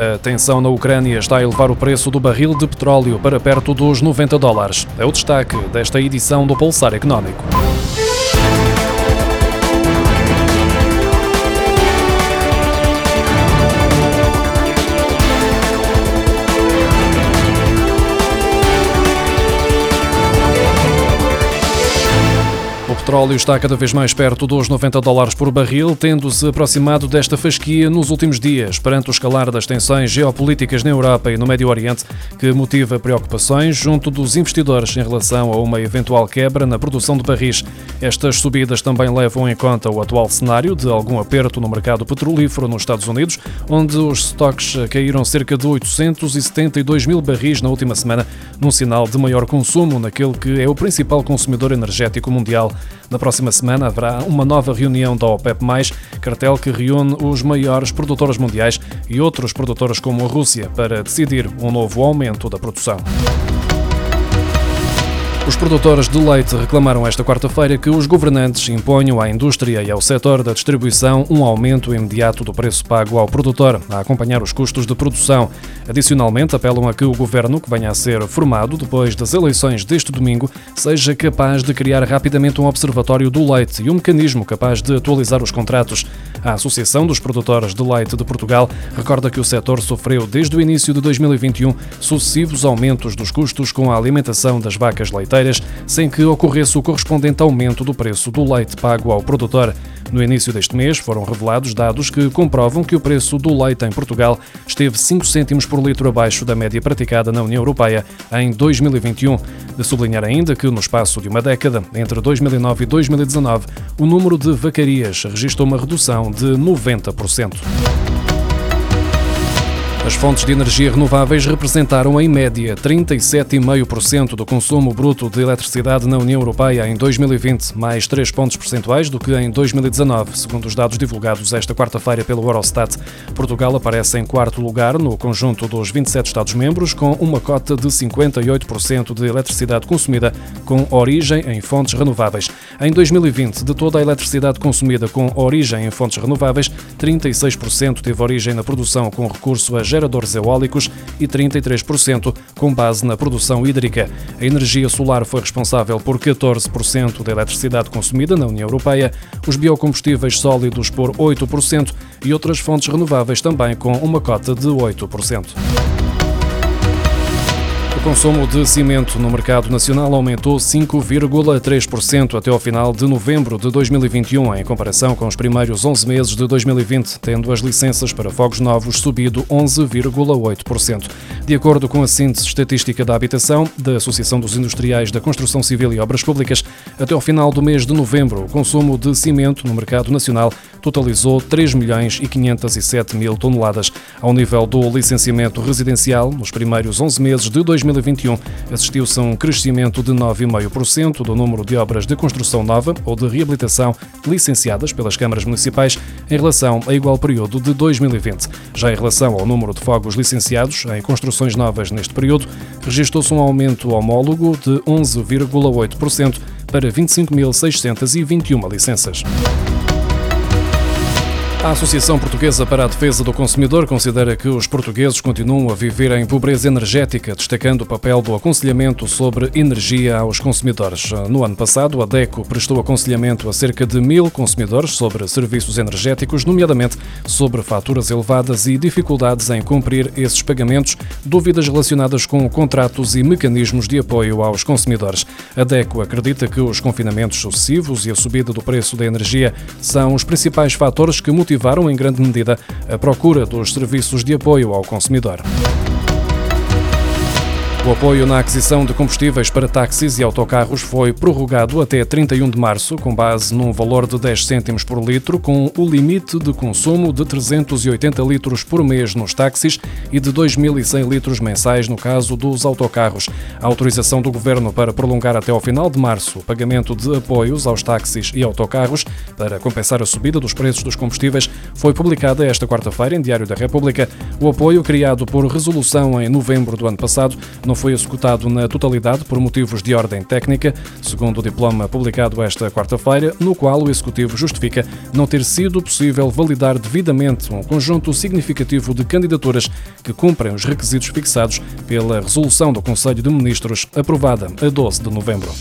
A tensão na Ucrânia está a elevar o preço do barril de petróleo para perto dos 90 dólares. É o destaque desta edição do Pulsar Económico. Petróleo está cada vez mais perto dos 90 dólares por barril, tendo-se aproximado desta fasquia nos últimos dias, perante o escalar das tensões geopolíticas na Europa e no Médio Oriente, que motiva preocupações junto dos investidores em relação a uma eventual quebra na produção de barris. Estas subidas também levam em conta o atual cenário de algum aperto no mercado petrolífero nos Estados Unidos, onde os estoques caíram cerca de 872 mil barris na última semana, num sinal de maior consumo naquele que é o principal consumidor energético mundial. Na próxima semana haverá uma nova reunião da OPEP+, cartel que reúne os maiores produtores mundiais e outros produtores como a Rússia para decidir um novo aumento da produção. Os produtores de leite reclamaram esta quarta-feira que os governantes imponham à indústria e ao setor da distribuição um aumento imediato do preço pago ao produtor, a acompanhar os custos de produção. Adicionalmente, apelam a que o governo, que venha a ser formado depois das eleições deste domingo, seja capaz de criar rapidamente um observatório do leite e um mecanismo capaz de atualizar os contratos. A Associação dos Produtores de Leite de Portugal recorda que o setor sofreu desde o início de 2021 sucessivos aumentos dos custos com a alimentação das vacas leiteiras sem que ocorresse o correspondente aumento do preço do leite pago ao produtor. No início deste mês foram revelados dados que comprovam que o preço do leite em Portugal esteve 5 cêntimos por litro abaixo da média praticada na União Europeia em 2021. De sublinhar ainda que, no espaço de uma década, entre 2009 e 2019, o número de vacarias registrou uma redução de 90%. As fontes de energia renováveis representaram, em média, 37,5% do consumo bruto de eletricidade na União Europeia em 2020, mais 3 pontos percentuais do que em 2019, segundo os dados divulgados esta quarta-feira pelo Eurostat. Portugal aparece em quarto lugar no conjunto dos 27 Estados-membros, com uma cota de 58% de eletricidade consumida com origem em fontes renováveis. Em 2020, de toda a eletricidade consumida com origem em fontes renováveis, 36% teve origem na produção com recurso a geradores eólicos e 33% com base na produção hídrica. A energia solar foi responsável por 14% da eletricidade consumida na União Europeia, os biocombustíveis sólidos por 8% e outras fontes renováveis também com uma cota de 8%. O consumo de cimento no mercado nacional aumentou 5,3% até ao final de novembro de 2021, em comparação com os primeiros 11 meses de 2020, tendo as licenças para fogos novos subido 11,8%. De acordo com a síntese estatística da habitação da Associação dos Industriais da Construção Civil e Obras Públicas, até ao final do mês de novembro, o consumo de cimento no mercado nacional totalizou 3 milhões e 507 mil toneladas. Ao nível do licenciamento residencial, nos primeiros 11 meses de 2021, 2021 assistiu-se a um crescimento de 9,5% do número de obras de construção nova ou de reabilitação licenciadas pelas câmaras municipais em relação a igual período de 2020. Já em relação ao número de fogos licenciados em construções novas neste período, registrou-se um aumento homólogo de 11,8% para 25.621 licenças. A Associação Portuguesa para a Defesa do Consumidor considera que os portugueses continuam a viver em pobreza energética, destacando o papel do aconselhamento sobre energia aos consumidores. No ano passado, a DECO prestou aconselhamento a cerca de mil consumidores sobre serviços energéticos, nomeadamente sobre faturas elevadas e dificuldades em cumprir esses pagamentos, dúvidas relacionadas com contratos e mecanismos de apoio aos consumidores. A DECO acredita que os confinamentos sucessivos e a subida do preço da energia são os principais fatores que motivam motivaram em grande medida a procura dos serviços de apoio ao consumidor. O apoio na aquisição de combustíveis para táxis e autocarros foi prorrogado até 31 de março, com base num valor de 10 cêntimos por litro, com o limite de consumo de 380 litros por mês nos táxis e de 2.100 litros mensais no caso dos autocarros. A autorização do Governo para prolongar até ao final de março o pagamento de apoios aos táxis e autocarros para compensar a subida dos preços dos combustíveis foi publicada esta quarta-feira em Diário da República. O apoio, criado por resolução em novembro do ano passado, não foi executado na totalidade por motivos de ordem técnica, segundo o diploma publicado esta quarta-feira, no qual o Executivo justifica não ter sido possível validar devidamente um conjunto significativo de candidaturas que cumprem os requisitos fixados pela resolução do Conselho de Ministros aprovada a 12 de novembro.